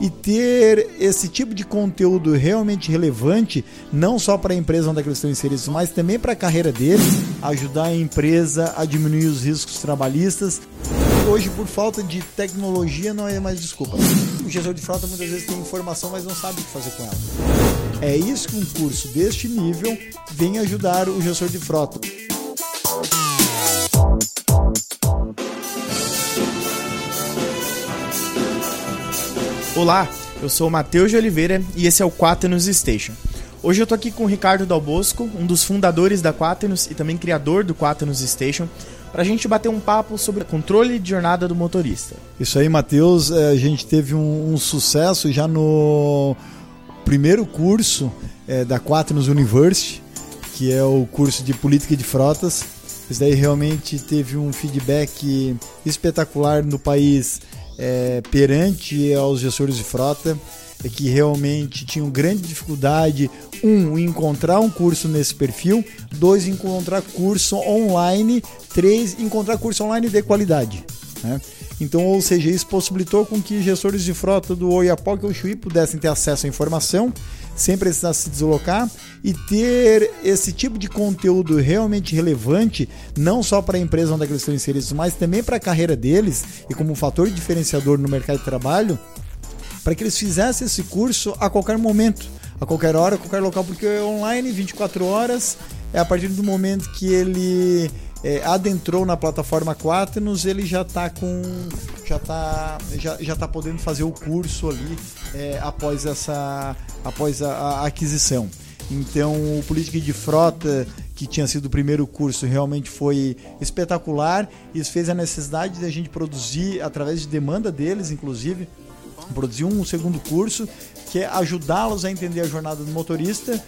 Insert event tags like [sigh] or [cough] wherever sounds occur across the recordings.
e ter esse tipo de conteúdo realmente relevante, não só para a empresa onde é eles estão inseridos, mas também para a carreira deles, ajudar a empresa a diminuir os riscos trabalhistas. Hoje, por falta de tecnologia, não é mais desculpa. O gestor de frota muitas vezes tem informação, mas não sabe o que fazer com ela. É isso que um curso deste nível vem ajudar o gestor de frota. Olá, eu sou o Matheus de Oliveira e esse é o Quaternos Station. Hoje eu tô aqui com o Ricardo Dalbosco, um dos fundadores da Quaternos e também criador do Quaternos Station, para a gente bater um papo sobre controle de jornada do motorista. Isso aí, Matheus. É, a gente teve um, um sucesso já no primeiro curso é, da Quaternos University, que é o curso de política de frotas. Isso daí realmente teve um feedback espetacular no país é, perante aos gestores de frota é que realmente tinham grande dificuldade, um, encontrar um curso nesse perfil, dois, encontrar curso online, três, encontrar curso online de qualidade. Né? Então, ou seja, isso possibilitou com que gestores de frota do Oiapoque ou Chuí pudessem ter acesso à informação sem precisar se deslocar e ter esse tipo de conteúdo realmente relevante, não só para a empresa onde eles estão inseridos, mas também para a carreira deles e como um fator diferenciador no mercado de trabalho, para que eles fizessem esse curso a qualquer momento, a qualquer hora, a qualquer local, porque é online, 24 horas, é a partir do momento que ele é, adentrou na plataforma Quaternos, ele já está com já tá já, já tá podendo fazer o curso ali é, após essa após a, a, aquisição. Então, o política de frota que tinha sido o primeiro curso realmente foi espetacular. Isso fez a necessidade de a gente produzir através de demanda deles, inclusive, produzir um segundo curso que é ajudá-los a entender a jornada do motorista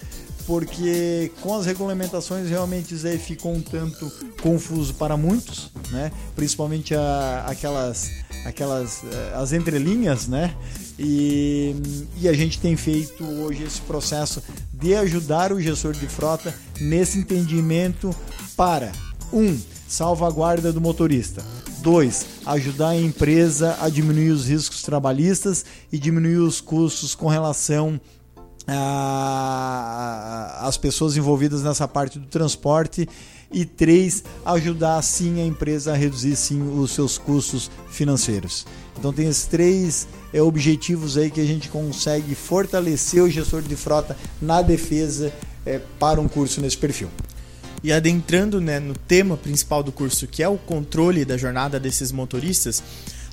porque com as regulamentações realmente isso aí ficou um tanto confuso para muitos, né? Principalmente a, aquelas, aquelas eh, as entrelinhas, né? E, e a gente tem feito hoje esse processo de ajudar o gestor de frota nesse entendimento para um salvaguarda do motorista. 2. Ajudar a empresa a diminuir os riscos trabalhistas e diminuir os custos com relação as pessoas envolvidas nessa parte do transporte e três ajudar sim a empresa a reduzir sim os seus custos financeiros. Então tem esses três é, objetivos aí que a gente consegue fortalecer o gestor de frota na defesa é, para um curso nesse perfil. E adentrando né, no tema principal do curso, que é o controle da jornada desses motoristas,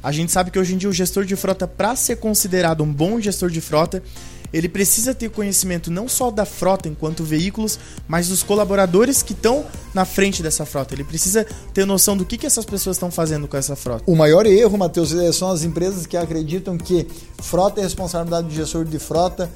a gente sabe que hoje em dia o gestor de frota, para ser considerado um bom gestor de frota, ele precisa ter conhecimento não só da frota enquanto veículos, mas dos colaboradores que estão na frente dessa frota. Ele precisa ter noção do que, que essas pessoas estão fazendo com essa frota. O maior erro, Matheus, é, são as empresas que acreditam que frota é responsabilidade do gestor de frota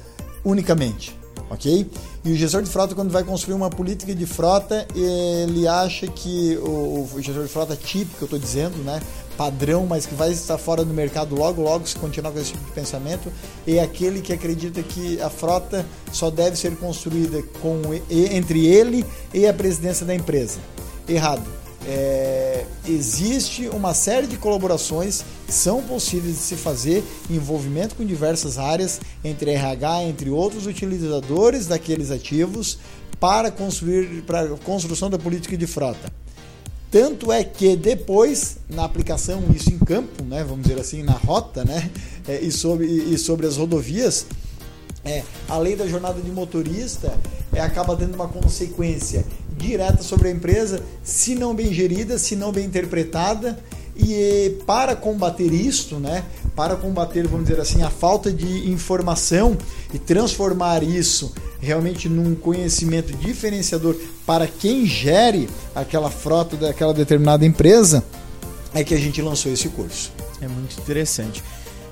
unicamente ok? E o gestor de frota, quando vai construir uma política de frota, ele acha que o, o gestor de frota típico, eu estou dizendo, né? Padrão, mas que vai estar fora do mercado logo, logo, se continuar com esse tipo de pensamento, é aquele que acredita que a frota só deve ser construída com, entre ele e a presidência da empresa. Errado é, existe uma série de colaborações que são possíveis de se fazer envolvimento com diversas áreas, entre RH, entre outros utilizadores daqueles ativos, para construir para a construção da política de frota. Tanto é que depois, na aplicação, isso em campo, né, vamos dizer assim, na rota, né, é, e, sobre, e sobre as rodovias, é, a lei da jornada de motorista é, acaba tendo uma consequência direta sobre a empresa, se não bem gerida, se não bem interpretada. E para combater isto, né, para combater, vamos dizer assim, a falta de informação e transformar isso realmente num conhecimento diferenciador para quem gere aquela frota daquela determinada empresa, é que a gente lançou esse curso. É muito interessante.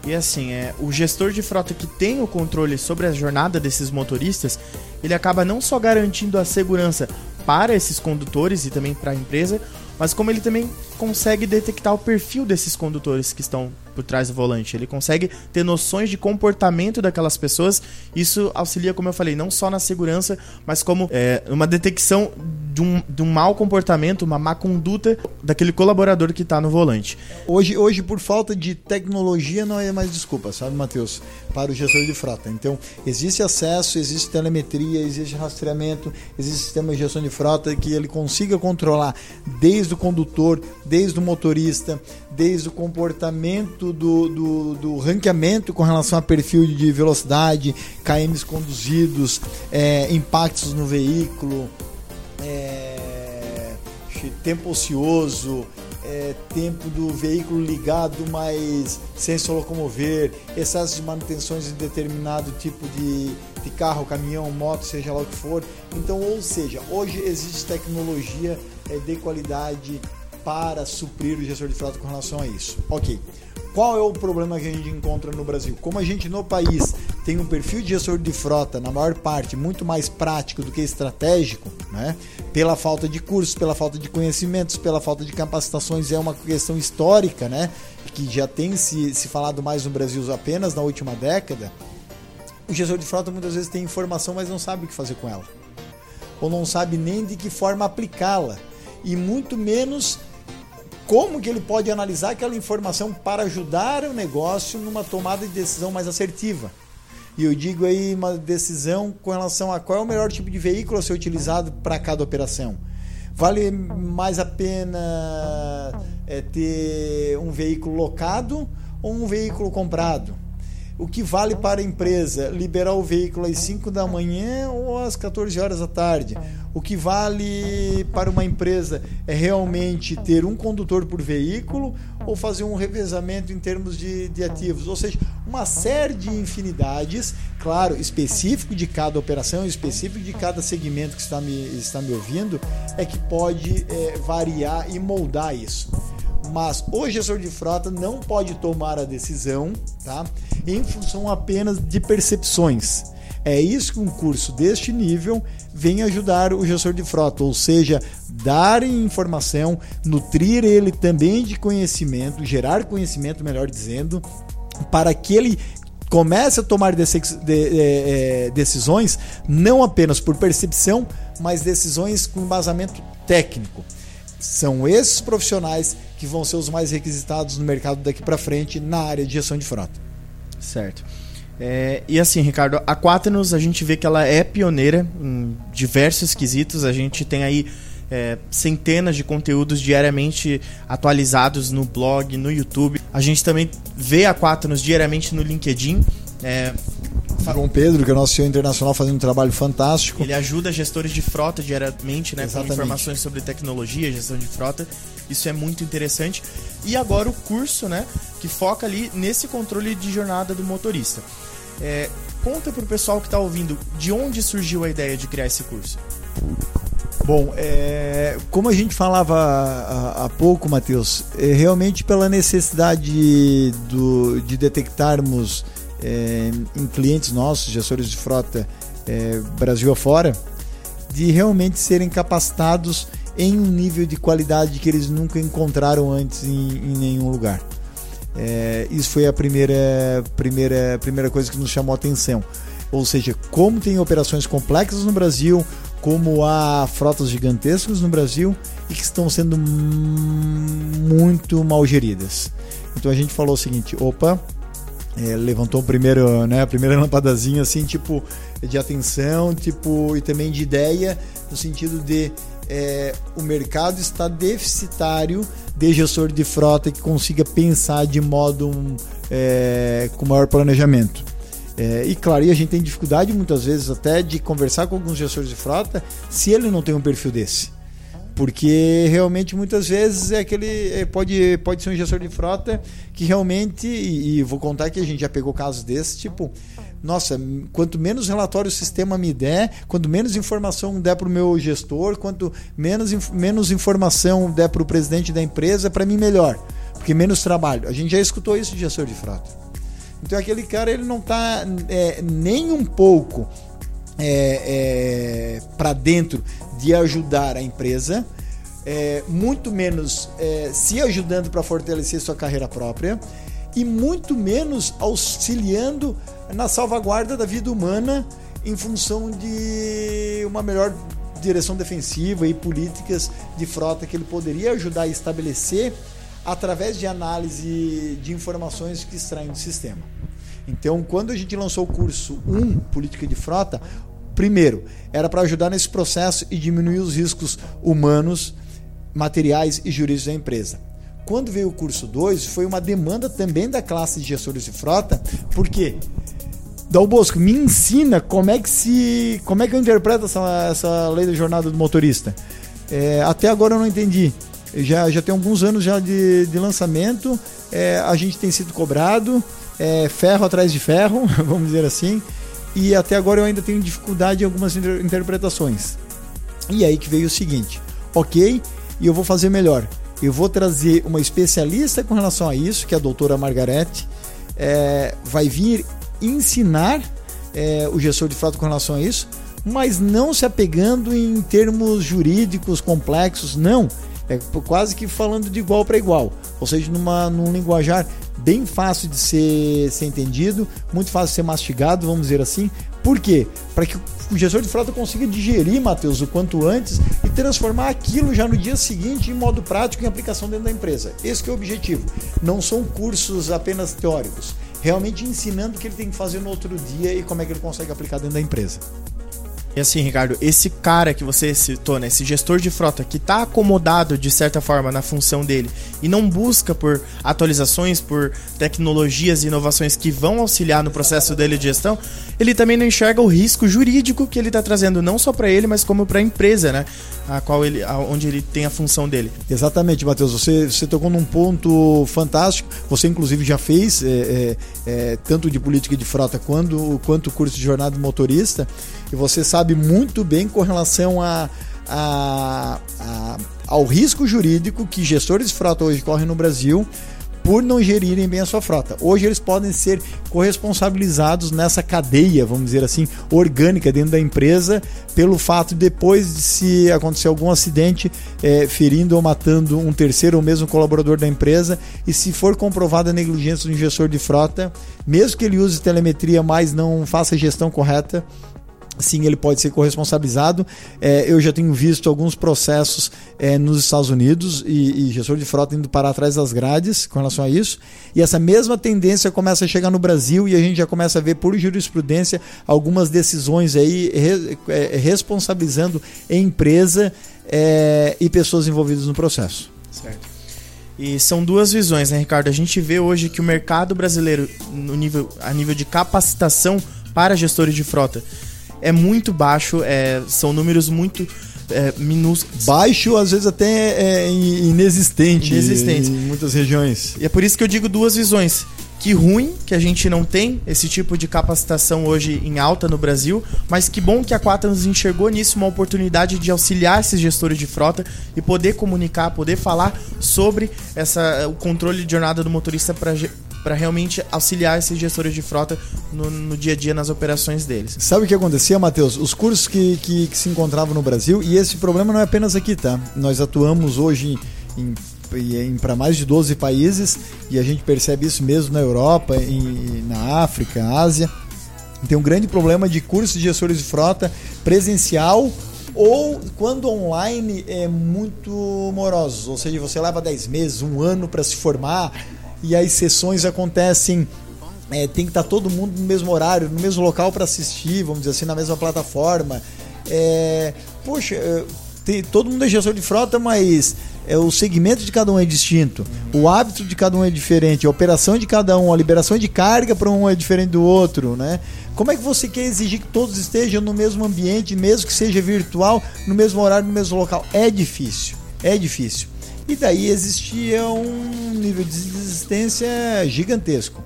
E assim, é, o gestor de frota que tem o controle sobre a jornada desses motoristas, ele acaba não só garantindo a segurança para esses condutores e também para a empresa, mas como ele também consegue detectar o perfil desses condutores que estão por trás do volante. Ele consegue ter noções de comportamento daquelas pessoas. Isso auxilia, como eu falei, não só na segurança, mas como é, uma detecção de um, de um mau comportamento, uma má conduta daquele colaborador que está no volante. Hoje, hoje, por falta de tecnologia, não é mais desculpa, sabe, Matheus? Para o gestor de frota. Então, existe acesso, existe telemetria, existe rastreamento, existe sistema de gestão de frota que ele consiga controlar desde o condutor, desde o motorista, desde o comportamento do, do, do ranqueamento com relação a perfil de velocidade, KMs conduzidos, é, impactos no veículo, é, tempo ocioso, é, tempo do veículo ligado, mas sem se locomover, excesso de manutenções de determinado tipo de, de carro, caminhão, moto, seja lá o que for. Então, ou seja, hoje existe tecnologia é, de qualidade para suprir o gestor de frota com relação a isso. Ok. Qual é o problema que a gente encontra no Brasil? Como a gente no país tem um perfil de gestor de frota, na maior parte, muito mais prático do que estratégico, né? pela falta de cursos, pela falta de conhecimentos, pela falta de capacitações, é uma questão histórica, né? que já tem se, se falado mais no Brasil apenas na última década. O gestor de frota muitas vezes tem informação, mas não sabe o que fazer com ela. Ou não sabe nem de que forma aplicá-la. E muito menos como que ele pode analisar aquela informação para ajudar o negócio numa tomada de decisão mais assertiva. E eu digo aí uma decisão com relação a qual é o melhor tipo de veículo a ser utilizado para cada operação. Vale mais a pena é, ter um veículo locado ou um veículo comprado? O que vale para a empresa liberar o veículo às 5 da manhã ou às 14 horas da tarde. O que vale para uma empresa é realmente ter um condutor por veículo ou fazer um revezamento em termos de, de ativos. Ou seja, uma série de infinidades, claro, específico de cada operação, específico de cada segmento que está me, está me ouvindo, é que pode é, variar e moldar isso mas o gestor de frota não pode tomar a decisão tá? em função apenas de percepções. É isso que um curso deste nível vem ajudar o gestor de frota, ou seja, dar informação, nutrir ele também de conhecimento, gerar conhecimento, melhor dizendo, para que ele comece a tomar é, é, decisões não apenas por percepção, mas decisões com embasamento técnico. São esses profissionais que vão ser os mais requisitados no mercado daqui para frente na área de gestão de frota. Certo. É, e assim, Ricardo, a Quaternos a gente vê que ela é pioneira em diversos quesitos. A gente tem aí é, centenas de conteúdos diariamente atualizados no blog, no YouTube. A gente também vê a Quaternos diariamente no LinkedIn. É, João Pedro, que é o nosso CEO internacional, fazendo um trabalho fantástico. Ele ajuda gestores de frota diariamente, né, com informações sobre tecnologia, gestão de frota. Isso é muito interessante. E agora o curso, né, que foca ali nesse controle de jornada do motorista. É, conta para o pessoal que está ouvindo de onde surgiu a ideia de criar esse curso. Bom, é, como a gente falava há, pouco, Matheus, é realmente pela necessidade do, de detectarmos é, em clientes nossos, gestores de frota é, Brasil afora, de realmente serem capacitados em um nível de qualidade que eles nunca encontraram antes em, em nenhum lugar. É, isso foi a primeira, primeira, primeira coisa que nos chamou a atenção. Ou seja, como tem operações complexas no Brasil, como há frotas gigantescas no Brasil e que estão sendo muito mal geridas. Então a gente falou o seguinte: opa, é, levantou o primeiro, né, a primeira lampadazinha assim, tipo de atenção, tipo e também de ideia no sentido de é, o mercado está deficitário de gestor de frota que consiga pensar de modo é, com maior planejamento. É, e claro, e a gente tem dificuldade muitas vezes até de conversar com alguns gestores de frota se ele não tem um perfil desse. Porque realmente muitas vezes é aquele. É, pode, pode ser um gestor de frota que realmente, e, vou contar que a gente já pegou casos desses, tipo, nossa, quanto menos relatório o sistema me der, quanto menos informação der para o meu gestor, quanto menos, menos informação der para o presidente da empresa, para mim melhor, porque menos trabalho. A gente já escutou isso de gestor de frota. Então aquele cara ele não está é, nem um pouco é, é, para dentro de ajudar a empresa é, muito menos é, se ajudando para fortalecer sua carreira própria e muito menos auxiliando na salvaguarda da vida humana em função de uma melhor direção defensiva e políticas de frota que ele poderia ajudar a estabelecer através de análise de informações que extraem do sistema. Então, quando a gente lançou o curso 1, Política de Frota, primeiro, era para ajudar nesse processo e diminuir os riscos humanos, materiais e jurídicos da empresa. Quando veio o curso 2, foi uma demanda também da classe de gestores de frota, porque Dal Bosco, me ensina como é que se. como é que eu interpreto essa, essa lei da jornada do motorista. É, até agora eu não entendi. Já, já tem alguns anos já de, de lançamento, é, a gente tem sido cobrado, é, ferro atrás de ferro, [laughs] vamos dizer assim, e até agora eu ainda tenho dificuldade em algumas inter interpretações. E aí que veio o seguinte: ok, e eu vou fazer melhor. Eu vou trazer uma especialista com relação a isso, que é a doutora Margarete. É, vai vir ensinar é, o gestor de frota com relação a isso, mas não se apegando em termos jurídicos complexos, não. É quase que falando de igual para igual, ou seja, numa, num linguajar bem fácil de ser, ser entendido, muito fácil de ser mastigado, vamos dizer assim. Por quê? Para que o gestor de frota consiga digerir, Matheus, o quanto antes e transformar aquilo já no dia seguinte em modo prático em aplicação dentro da empresa. Esse é o objetivo. Não são cursos apenas teóricos realmente ensinando o que ele tem que fazer no outro dia e como é que ele consegue aplicar dentro da empresa. E assim, Ricardo, esse cara que você citou, né, esse gestor de frota que está acomodado de certa forma na função dele e não busca por atualizações, por tecnologias e inovações que vão auxiliar no processo dele de gestão, ele também não enxerga o risco jurídico que ele está trazendo não só para ele, mas como para a empresa, né, a qual ele, a, onde ele tem a função dele. Exatamente, Matheus. Você, você tocou num ponto fantástico. Você inclusive já fez é, é, é, tanto de política de frota quanto quanto curso de jornada motorista e você sabe muito bem com relação a, a, a, ao risco jurídico que gestores de frota hoje correm no Brasil por não gerirem bem a sua frota. Hoje eles podem ser corresponsabilizados nessa cadeia, vamos dizer assim, orgânica dentro da empresa, pelo fato de depois de se acontecer algum acidente, é, ferindo ou matando um terceiro ou mesmo colaborador da empresa, e se for comprovada a negligência do gestor de frota, mesmo que ele use telemetria, mas não faça a gestão correta, sim, ele pode ser corresponsabilizado. É, eu já tenho visto alguns processos é, nos Estados Unidos e, e, gestor de frota indo parar atrás das grades com relação a isso. E essa mesma tendência começa a chegar no Brasil e a gente já começa a ver por jurisprudência algumas decisões aí re, é, responsabilizando empresa é, e pessoas envolvidas no processo. Certo. E são duas visões, né, Ricardo? A gente vê hoje que o mercado brasileiro, no nível, a nível de capacitação para gestores de frota, é muito baixo, é, são números muito é, minúsculos. Baixo, às vezes até é inexistente, inexistente em muitas regiões. E é por isso que eu digo duas visões. Que ruim que a gente não tem esse tipo de capacitação hoje em alta no Brasil, mas que bom que a Quatro nos enxergou nisso uma oportunidade de auxiliar esses gestores de frota e poder comunicar, poder falar sobre essa, o controle de jornada do motorista para para realmente auxiliar esses gestores de frota no, no, dia a dia nas operações deles. Sabe o que acontecia, Matheus? Os cursos que, que, que, se encontravam no Brasil, e esse problema não é apenas aqui, tá? Nós atuamos hoje em, para mais de 12 países e a gente percebe isso mesmo na Europa, em, na África, Ásia. Tem um grande problema de cursos de gestores de frota presencial ou quando online é muito moroso, ou seja, você leva 10 meses, um ano para se formar, e as sessões acontecem é, tem que estar tá todo mundo no mesmo horário, no mesmo local para assistir, vamos dizer assim, na mesma plataforma. É, poxa, é, tem, todo mundo é gestor de frota, mas é, o segmento de cada um é distinto, o hábito de cada um é diferente, a operação de cada um, a liberação de carga para um é diferente do outro, né? Como é que você quer exigir que todos estejam no mesmo ambiente, mesmo que seja virtual, no mesmo horário, no mesmo local? É difícil, é difícil. E daí existia um nível de desistência gigantesco.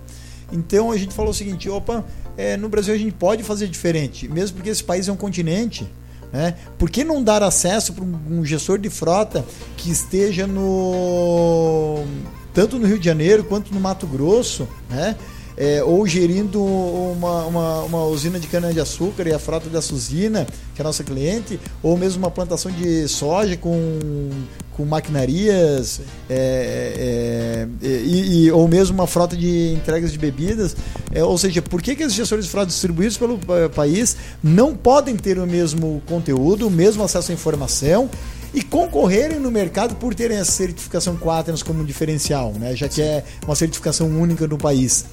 Então a gente falou o seguinte: opa, é, no Brasil a gente pode fazer diferente, mesmo porque esse país é um continente. Né? Por que não dar acesso para um gestor de frota que esteja no tanto no Rio de Janeiro quanto no Mato Grosso, né? É, ou gerindo uma, uma, uma usina de cana-de-açúcar e a frota dessa usina, que é a nossa cliente, ou mesmo uma plantação de soja com, com maquinarias, é, é, é, e, e, ou mesmo uma frota de entregas de bebidas. É, ou seja, por que, que esses gestores de frota distribuídos pelo país não podem ter o mesmo conteúdo, o mesmo acesso à informação? e concorrerem no mercado por terem essa certificação Quaternos como diferencial, né? já que é uma certificação única no país.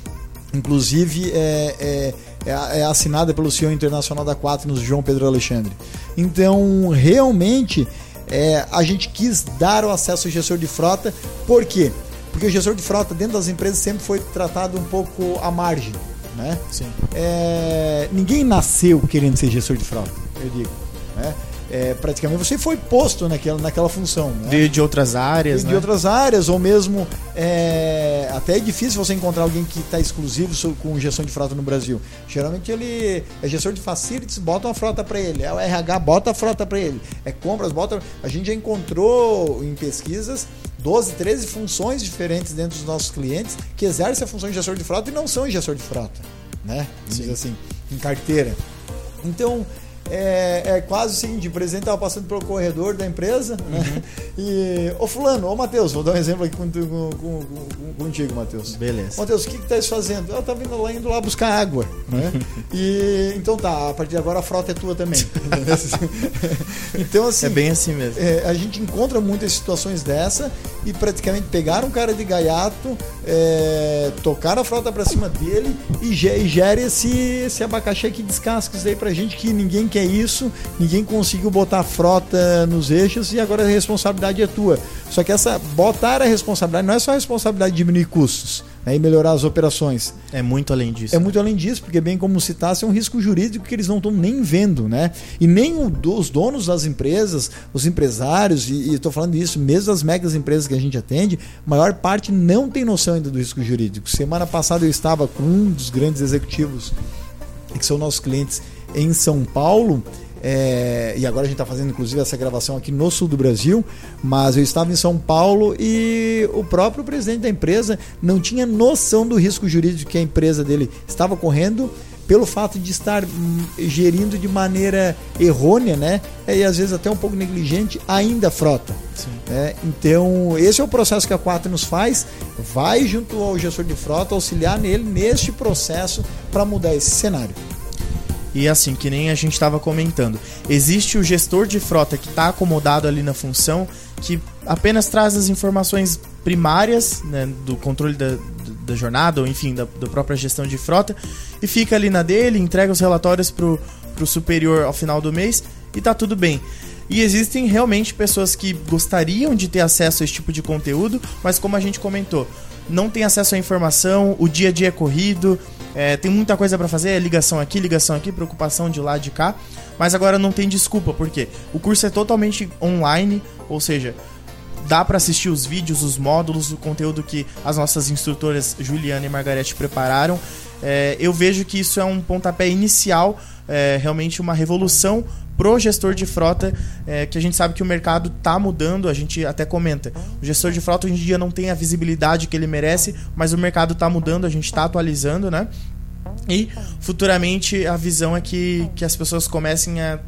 Inclusive é, é, é, é assinada pelo CEO internacional da Quaternos, João Pedro Alexandre. Então, realmente, é, a gente quis dar o acesso ao gestor de frota, por quê? Porque o gestor de frota dentro das empresas sempre foi tratado um pouco à margem. Né? Sim. É, ninguém nasceu querendo ser gestor de frota, eu digo. Né? É, praticamente você foi posto naquela, naquela função. Né? Veio de outras áreas. Veio né? de outras áreas, ou mesmo é, até é difícil você encontrar alguém que está exclusivo com gestão de frota no Brasil. Geralmente ele é gestor de facilities, bota uma frota para ele. É o RH, bota a frota para ele. É compras, bota. A gente já encontrou em pesquisas 12, 13 funções diferentes dentro dos nossos clientes que exercem a função de gestor de frota e não são gestor de frota, né? Vamos assim, em carteira. Então, é, é quase o seguinte: o presidente estava passando pelo corredor da empresa, né? Uhum. [laughs] E, ô Fulano, ô Matheus, vou dar um exemplo aqui contigo, com, com, contigo Matheus. Beleza. Matheus, o que, que tá fazendo? Eu tava indo lá, indo lá buscar água, né? [laughs] e então tá, a partir de agora a frota é tua também. [laughs] então, assim. É bem assim mesmo. É, a gente encontra muitas situações dessa e praticamente pegaram um cara de gaiato, é, tocaram a frota para cima dele e, e gera esse, esse abacaxi que descasca isso aí pra gente que ninguém quer isso, ninguém conseguiu botar a frota nos eixos e agora a responsabilidade é tua. Só que essa botar a responsabilidade não é só a responsabilidade de diminuir custos né, e melhorar as operações. É muito além disso. É muito além disso, porque bem como citasse, é um risco jurídico que eles não estão nem vendo, né? E nem os donos das empresas, os empresários, e estou falando isso mesmo das megas empresas que a gente atende, maior parte não tem noção ainda do risco jurídico. Semana passada eu estava com um dos grandes executivos, que são nossos clientes, em São Paulo. É, e agora a gente está fazendo inclusive essa gravação aqui no sul do Brasil, mas eu estava em São Paulo e o próprio presidente da empresa não tinha noção do risco jurídico que a empresa dele estava correndo pelo fato de estar hum, gerindo de maneira errônea, né? E às vezes até um pouco negligente, ainda a frota. É, então, esse é o processo que a Quatro nos faz, vai junto ao gestor de frota auxiliar nele neste processo para mudar esse cenário. E assim, que nem a gente estava comentando, existe o gestor de frota que está acomodado ali na função, que apenas traz as informações primárias né, do controle da, da jornada, ou enfim, da, da, própria gestão de frota, e fica ali na dele, entrega os relatórios para o superior ao final do mês e tá tudo bem. E existem realmente pessoas que gostariam de ter acesso a esse tipo de conteúdo, mas como a gente comentou, não tem acesso à informação, o dia a dia é corrido, é, tem muita coisa para fazer, é ligação aqui, ligação aqui, preocupação de lá de cá. Mas agora não tem desculpa, porque o curso é totalmente online, ou seja, dá para assistir os vídeos, os módulos, o conteúdo que as nossas instrutoras Juliana e Margarete prepararam. É, eu vejo que isso é um pontapé inicial, é, realmente uma revolução pro gestor de frota, é, que a gente sabe que o mercado está mudando, a gente até comenta. O gestor de frota hoje em dia não tem a visibilidade que ele merece, mas o mercado está mudando, a gente está atualizando, né? E futuramente a visão é que, que as pessoas comecem a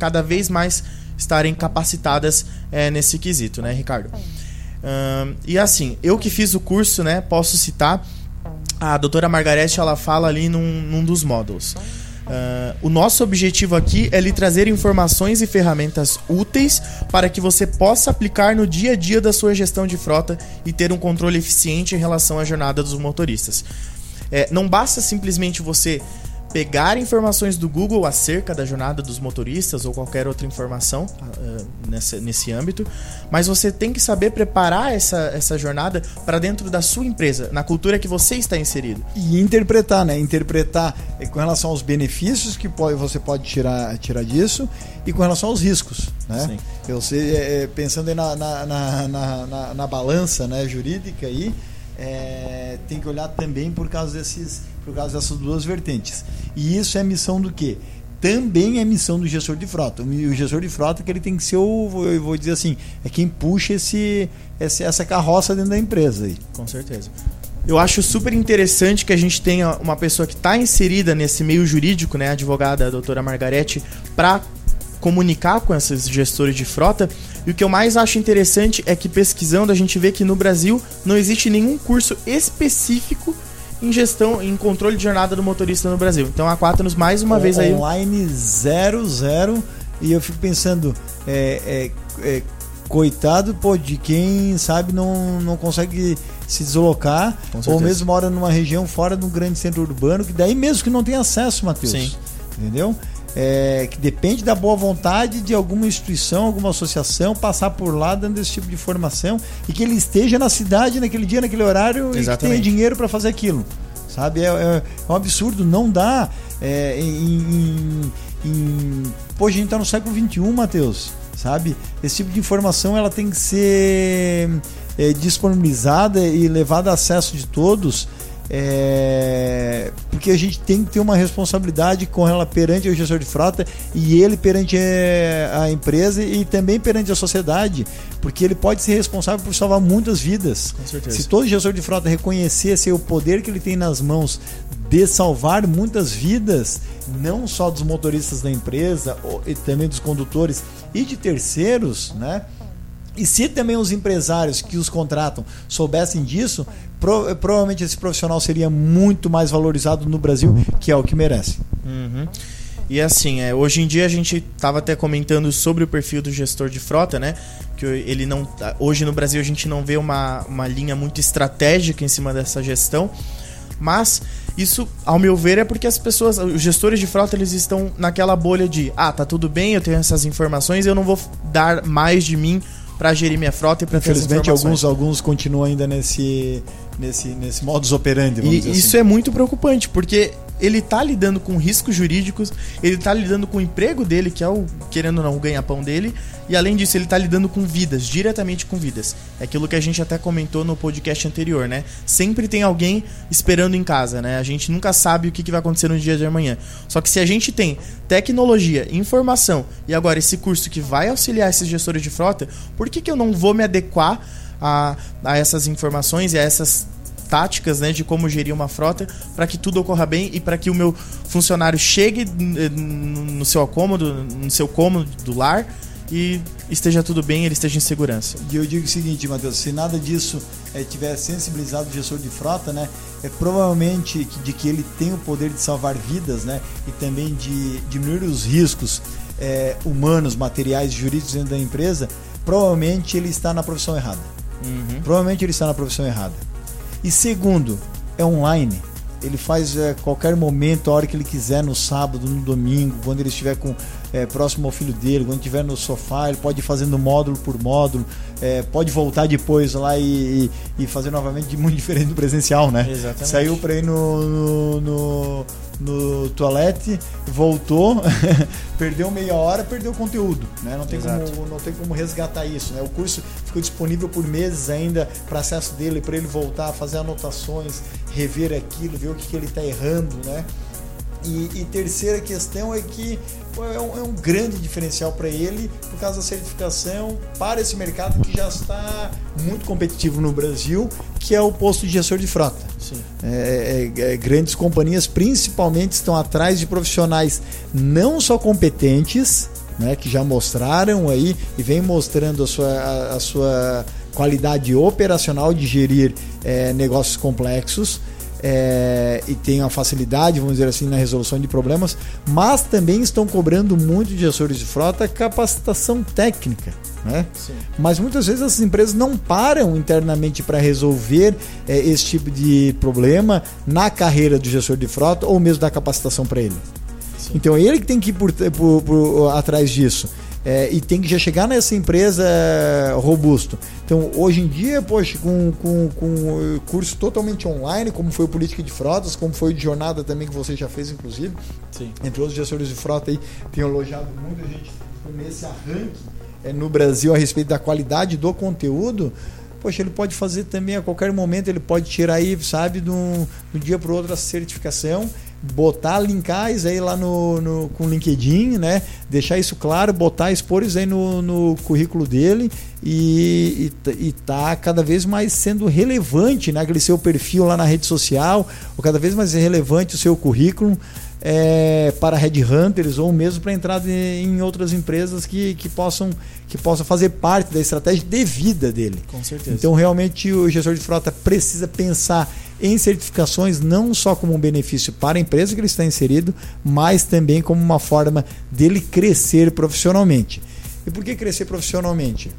cada vez mais estarem capacitadas é, nesse quesito, né, Ricardo? Um, e assim, eu que fiz o curso, né, posso citar, a doutora Margarete, ela fala ali num, num dos módulos. Uh, o nosso objetivo aqui é lhe trazer informações e ferramentas úteis para que você possa aplicar no dia a dia da sua gestão de frota e ter um controle eficiente em relação à jornada dos motoristas. É, não basta simplesmente você pegar informações do Google acerca da jornada dos motoristas ou qualquer outra informação uh, nessa, nesse âmbito, mas você tem que saber preparar essa, essa jornada para dentro da sua empresa, na cultura que você está inserido. E interpretar, né? Interpretar eh, com relação aos benefícios que pode, você pode tirar, tirar disso e com relação aos riscos, né? Sim. Eu sei, é, pensando na, na, na, na, na balança né, jurídica aí, é, tem que olhar também por causa desses por causa dessas duas vertentes. E isso é missão do quê? Também é missão do gestor de frota. O gestor de frota que ele tem que ser o, eu vou dizer assim, é quem puxa esse, essa carroça dentro da empresa aí. Com certeza. Eu acho super interessante que a gente tenha uma pessoa que está inserida nesse meio jurídico, né, a advogada a doutora Margarete, para comunicar com esses gestores de frota. E o que eu mais acho interessante é que pesquisando a gente vê que no Brasil não existe nenhum curso específico em gestão, em controle de jornada do motorista no Brasil. Então a Quaternos mais uma vez aí. Online 00 e eu fico pensando, é, é, é, coitado pô, de quem sabe não, não consegue se deslocar ou mesmo mora numa região fora de um grande centro urbano, que daí mesmo que não tem acesso, Matheus. Sim. Entendeu? É, que depende da boa vontade de alguma instituição, alguma associação passar por lá dando esse tipo de formação e que ele esteja na cidade naquele dia, naquele horário Exatamente. e que tenha dinheiro para fazer aquilo. Sabe? É, é, é, um absurdo, não dá. É, em, em, em... Pô, a gente tá no século XXI, Matheus. Sabe? Esse tipo de informação ela tem que ser é, disponibilizada e levada a acesso de todos é, porque a gente tem que ter uma responsabilidade com ela perante o gestor de frota e ele perante é, a empresa e também perante a sociedade, porque ele pode ser responsável por salvar muitas vidas. Se todo gestor de frota reconhecesse o poder que ele tem nas mãos de salvar muitas vidas, não só dos motoristas da empresa, e também dos condutores e de terceiros, né? E se também os empresários que os contratam soubessem disso, pro, provavelmente esse profissional seria muito mais valorizado no Brasil, que é o que merece. Uhum. E assim, é, hoje em dia a gente estava até comentando sobre o perfil do gestor de frota, né? Que ele não. Hoje no Brasil a gente não vê uma, uma linha muito estratégica em cima dessa gestão. Mas isso, ao meu ver, é porque as pessoas, os gestores de frota, eles estão naquela bolha de, ah, tá tudo bem, eu tenho essas informações, eu não vou dar mais de mim para gerir minha frota e para Infelizmente, alguns, alguns continuam ainda nesse, nesse, nesse modus operandi. e isso assim. é muito preocupante, porque ele tá lidando com riscos jurídicos, ele tá lidando com o emprego dele, que é o, querendo ou não, o ganha-pão dele, e além disso, ele tá lidando com vidas, diretamente com vidas. É aquilo que a gente até comentou no podcast anterior, né? Sempre tem alguém esperando em casa, né? A gente nunca sabe o que, que vai acontecer no dia de amanhã. Só que se a gente tem tecnologia, informação e agora esse curso que vai auxiliar esses gestores de frota, por que, que eu não vou me adequar a, a essas informações e a essas táticas né, de como gerir uma frota para que tudo ocorra bem e para que o meu funcionário chegue eh, no seu cômodo, no seu cômodo do lar e esteja tudo bem, ele esteja em segurança. E eu digo o seguinte, Matheus, se nada disso é, tiver sensibilizado o gestor de frota, né, é provavelmente de que ele tem o poder de salvar vidas, né, e também de diminuir os riscos é, humanos, materiais, jurídicos dentro da empresa, provavelmente ele está na profissão errada. Uhum. Provavelmente ele está na profissão errada. E segundo, é online. Ele faz é, qualquer momento, a hora que ele quiser, no sábado, no domingo, quando ele estiver com, é, próximo ao filho dele, quando estiver no sofá, ele pode ir fazendo módulo por módulo, é, pode voltar depois lá e, e, fazer novamente de muito [laughs] diferente do presencial, né? Exatamente. Saiu para ir no, no, no no toalete, voltou, [laughs] perdeu meia hora, perdeu conteúdo, né? Não tem, como, não tem como resgatar isso, né? O curso ficou disponível por meses ainda para acesso dele, para ele voltar, fazer anotações, rever aquilo, ver o que, que ele está errando, né? E, e, terceira questão é que é um, é um grande diferencial para ele por causa da certificação para esse mercado que já está muito competitivo no Brasil, que é o posto de gestor de frota. É, é, é, grandes companhias principalmente estão atrás de profissionais não só competentes, né, que já mostraram aí e vem mostrando a sua, a, a sua qualidade operacional de gerir é, negócios complexos, é, e tem uma facilidade, vamos dizer assim, na resolução de problemas, mas também estão cobrando muito de gestores de frota capacitação técnica. Né? Mas muitas vezes essas empresas não param internamente para resolver é, esse tipo de problema na carreira do gestor de frota ou mesmo da capacitação para ele. Sim. Então é ele que tem que ir por, por, por atrás disso é, e tem que já chegar nessa empresa é, robusto. Então, hoje em dia, poxa, com, com, com curso totalmente online, como foi o Política de Frotas, como foi o de Jornada também, que você já fez, inclusive, Sim. entre outros gestores de frota aí, tem elogiado muito a gente nesse arranque é, no Brasil a respeito da qualidade do conteúdo poxa, ele pode fazer também a qualquer momento, ele pode tirar aí, sabe, de um, de um dia para o outro a certificação botar, linkar isso aí lá no, no, com o LinkedIn, né? Deixar isso claro, botar, expor isso aí no, no currículo dele e, e, e tá cada vez mais sendo relevante, né? Aquele seu perfil lá na rede social, ou cada vez mais relevante o seu currículo é, para headhunters ou mesmo para entrar em outras empresas que, que, possam, que possam fazer parte da estratégia de vida dele. Com certeza. Então, realmente, o gestor de frota precisa pensar em certificações não só como um benefício para a empresa que ele está inserido, mas também como uma forma dele crescer profissionalmente. E por que crescer profissionalmente?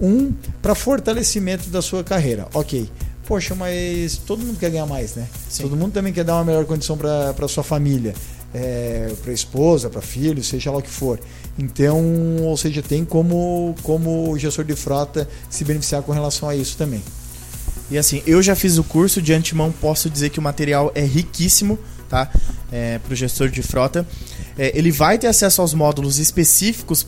Um, para fortalecimento da sua carreira. Ok, poxa, mas todo mundo quer ganhar mais, né? Sim. Todo mundo também quer dar uma melhor condição para sua família, é, para esposa, para filho, seja lá o que for. Então, ou seja, tem como, como gestor de frota se beneficiar com relação a isso também. E assim, eu já fiz o curso, de antemão posso dizer que o material é riquíssimo, tá? É, gestor de frota. É, ele vai ter acesso aos módulos específicos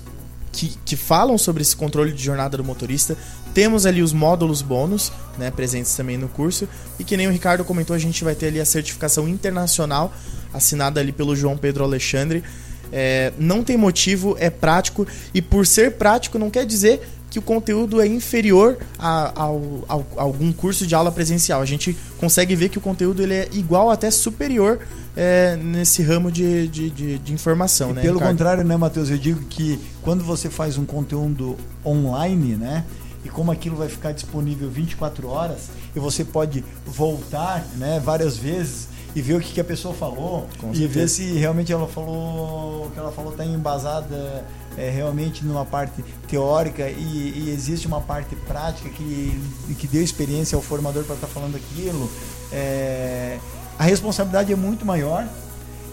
que, que falam sobre esse controle de jornada do motorista. Temos ali os módulos bônus, né, presentes também no curso. E que nem o Ricardo comentou, a gente vai ter ali a certificação internacional, assinada ali pelo João Pedro Alexandre. É, não tem motivo, é prático. E por ser prático, não quer dizer que o conteúdo é inferior a, a, algum curso de aula presencial. A gente consegue ver que o conteúdo ele é igual até superior é, nesse ramo de, de, de, de informação. E né, pelo Ricardo? contrário, né, Matheus? Eu digo que quando você faz um conteúdo online, né? E como aquilo vai ficar disponível 24 horas e você pode voltar né, várias vezes e ver o que, que a pessoa falou Com e certeza. ver se realmente ela falou o que ela falou está embasada é, realmente numa parte teórica e, e, existe uma parte prática que, que deu experiência ao formador para estar tá falando aquilo, é, a responsabilidade é muito maior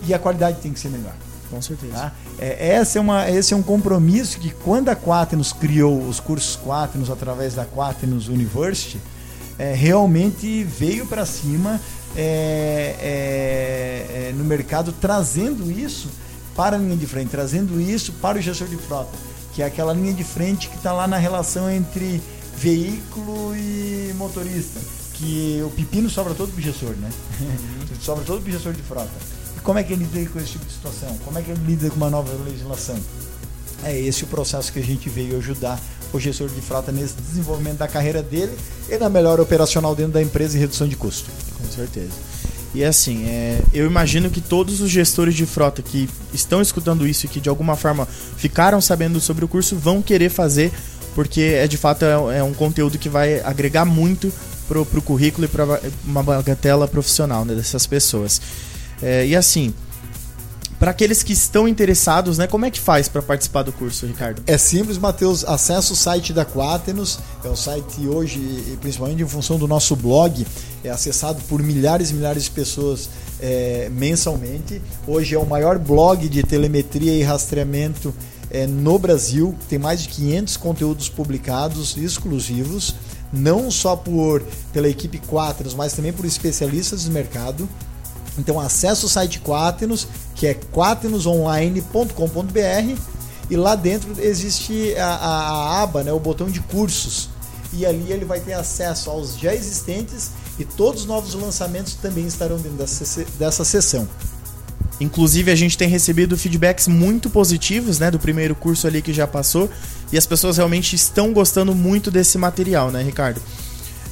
e a qualidade tem que ser melhor. Com certeza. Tá? É, essa é uma, esse é um compromisso que quando a Quaternos criou os cursos Quaternos através da Quaternos University, é, realmente veio para cima é, é, é, no mercado trazendo isso para a linha de frente, trazendo isso para o gestor de frota, que é aquela linha de frente que está lá na relação entre veículo e motorista, que o pepino sobra todo para o gestor, né? Uhum. [laughs] sobra todo para o gestor de frota. E como é que ele lida com esse tipo de situação? Como é que ele lida com uma nova legislação? É esse o processo que a gente veio ajudar o gestor de frota nesse desenvolvimento da carreira dele e na melhora operacional dentro da empresa e redução de custo. Com certeza. E assim, é, eu imagino que todos os gestores de frota que estão escutando isso e que de alguma forma ficaram sabendo sobre o curso vão querer fazer, porque é de fato é, é um conteúdo que vai agregar muito pro, pro currículo e para uma bagatela profissional né, dessas pessoas. É, e assim, para aqueles que estão interessados, né, como é que faz para participar do curso, Ricardo? É simples, Matheus. Acesse o site da Quaternos. É o site hoje, principalmente em função do nosso blog, é acessado por milhares e milhares de pessoas é, mensalmente. Hoje é o maior blog de telemetria e rastreamento é, no Brasil. Tem mais de 500 conteúdos publicados exclusivos, não só por pela equipe Quaternos, mas também por especialistas do mercado. Então acesse o site Quaternos, que é quaternosonline.com.br e lá dentro existe a, a, a, aba, né, o botão de cursos. E ali ele vai ter acesso aos já existentes e todos os novos lançamentos também estarão dentro dessa, dessa sessão. Inclusive a gente tem recebido feedbacks muito positivos, né, do primeiro curso ali que já passou, e as pessoas realmente estão gostando muito desse material, né, Ricardo?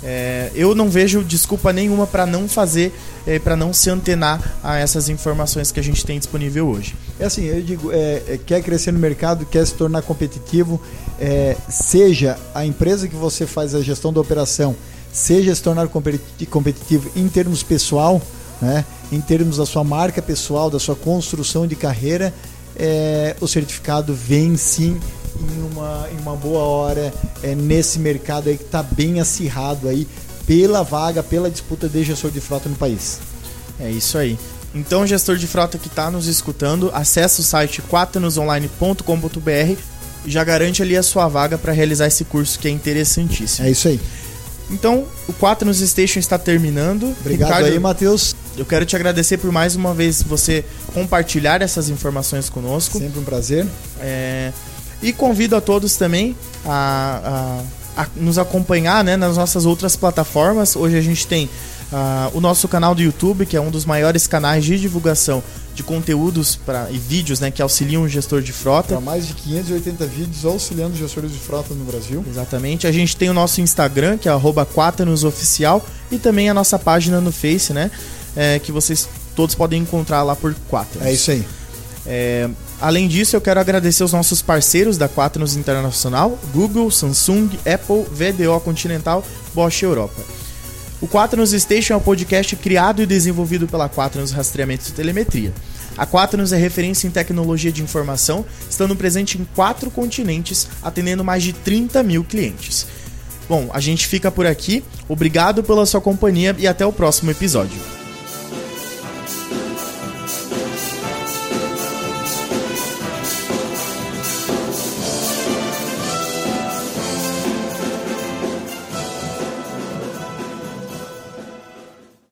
É, eu não vejo desculpa nenhuma para não fazer, é, para não se antenar a essas informações que a gente tem disponível hoje. É assim, eu digo, é, é quer crescer no mercado, quer se tornar competitivo, é, seja a empresa que você faz a gestão da operação, seja se tornar competitivo em termos pessoal, né, em termos da sua marca pessoal, da sua construção de carreira, é, o certificado vem sim em uma, em uma boa hora é, nesse mercado aí que está bem acirrado aí pela vaga, pela disputa de gestor de frota no país. É isso aí. Então, gestor de frota que está nos escutando, acesse o site quaternosonline.com.br e já garante ali a sua vaga para realizar esse curso que é interessantíssimo. É isso aí. Então, o Quaternos Station está terminando. Obrigado Ricardo, aí, Matheus. Eu quero te agradecer por mais uma vez você compartilhar essas informações conosco. Sempre um prazer. É... E convido a todos também a, a, a nos acompanhar né, nas nossas outras plataformas. Hoje a gente tem Uh, o nosso canal do YouTube, que é um dos maiores canais de divulgação de conteúdos pra, e vídeos né, que auxiliam o gestor de frota. Para mais de 580 vídeos auxiliando gestores de frota no Brasil. Exatamente. A gente tem o nosso Instagram, que é @quaternosoficial e também a nossa página no Face, né? É, que vocês todos podem encontrar lá por Quaternos. É isso aí. É, além disso, eu quero agradecer os nossos parceiros da Quaternos Internacional, Google, Samsung, Apple, VDO Continental, Bosch Europa. O Quaternos Station é um podcast criado e desenvolvido pela Quaternos Rastreamento e Telemetria. A Quaternos é referência em tecnologia de informação, estando presente em quatro continentes, atendendo mais de 30 mil clientes. Bom, a gente fica por aqui. Obrigado pela sua companhia e até o próximo episódio.